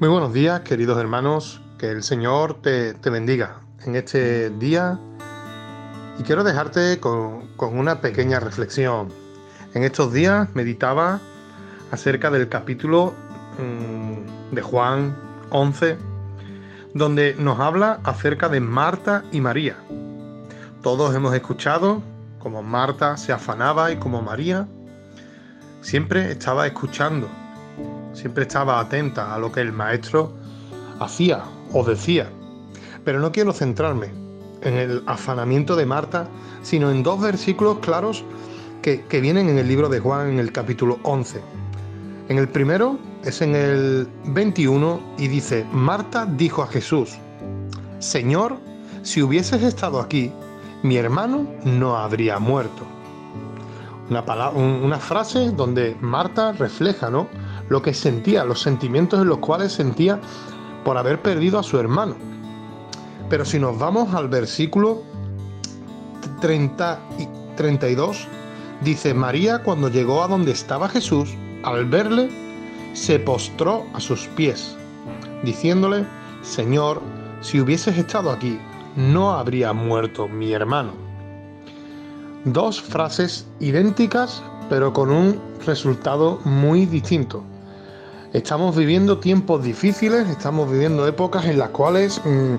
Muy buenos días, queridos hermanos. Que el Señor te, bendiga en este día. Y quiero dejarte con, una pequeña reflexión. En estos días meditaba acerca del capítulo mm, de Juan 11, donde nos habla acerca de Marta y María. Todos hemos escuchado cómo Marta se afanaba y cómo María siempre estaba escuchando siempre estaba atenta a lo que el maestro hacía o decía. Pero no quiero centrarme en el afanamiento de Marta, sino en dos versículos claros que, vienen en el libro de Juan en el capítulo 11. En el primero es en el 21 y dice, Marta dijo a Jesús, Señor, si hubieses estado aquí, mi hermano no habría muerto. Una, una frase donde Marta refleja ¿no? Lo que sentía, los sentimientos en los cuales sentía por haber perdido a su hermano. Pero si nos vamos al versículo 30 y 32, dice, María cuando llegó a donde estaba Jesús, al verle, se postró a sus pies, diciéndole, Señor, si hubieses estado aquí, no habría muerto mi hermano. Dos frases idénticas, pero con un resultado muy distinto. Estamos viviendo tiempos difíciles, estamos viviendo épocas en las cuales mm,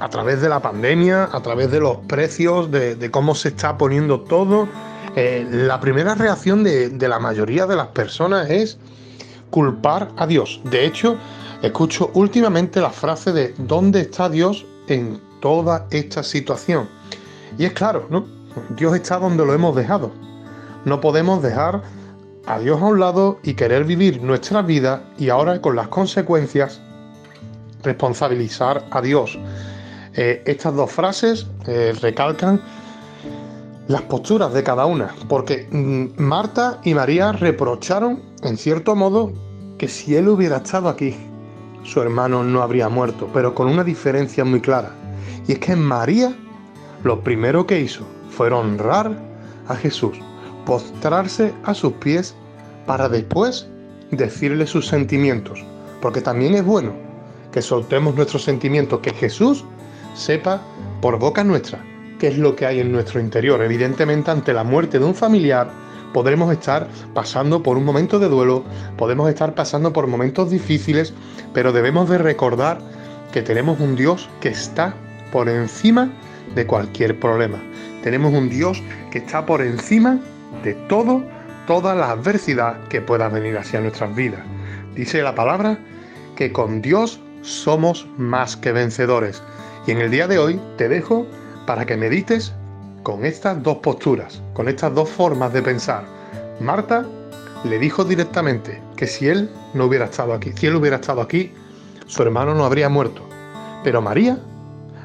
a través de la pandemia, a través de los precios, de, cómo se está poniendo todo, eh, la primera reacción de, de la mayoría de las personas es culpar a Dios. De hecho, escucho últimamente la frase de ¿dónde está Dios en toda esta situación? Y es claro, ¿no? Dios está donde lo hemos dejado. No podemos dejar a Dios a un lado y querer vivir nuestra vida y ahora con las consecuencias responsabilizar a Dios. Eh, estas dos frases eh, recalcan las posturas de cada una, porque mm, Marta y María reprocharon, en cierto modo, que si él hubiera estado aquí, su hermano no habría muerto, pero con una diferencia muy clara. Y es que María lo primero que hizo fue honrar a Jesús postrarse a sus pies para después decirle sus sentimientos. Porque también es bueno que soltemos nuestros sentimientos, que Jesús sepa por boca nuestra qué es lo que hay en nuestro interior. Evidentemente ante la muerte de un familiar podremos estar pasando por un momento de duelo, podemos estar pasando por momentos difíciles, pero debemos de recordar que tenemos un Dios que está por encima de cualquier problema. Tenemos un Dios que está por encima de todo, toda la adversidad que pueda venir hacia nuestras vidas. Dice la palabra que con Dios somos más que vencedores. Y en el día de hoy te dejo para que medites con estas dos posturas, con estas dos formas de pensar. Marta le dijo directamente que si él no hubiera estado aquí, si él hubiera estado aquí, su hermano no habría muerto. Pero María,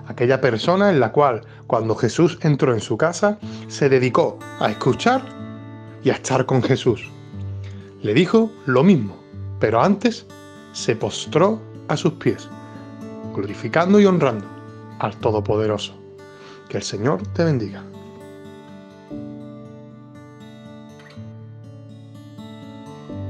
aquella persona en la cual cuando Jesús entró en su casa, se dedicó a escuchar y a estar con Jesús. Le dijo lo mismo, pero antes se postró a sus pies, glorificando y honrando al Todopoderoso. Que el Señor te bendiga.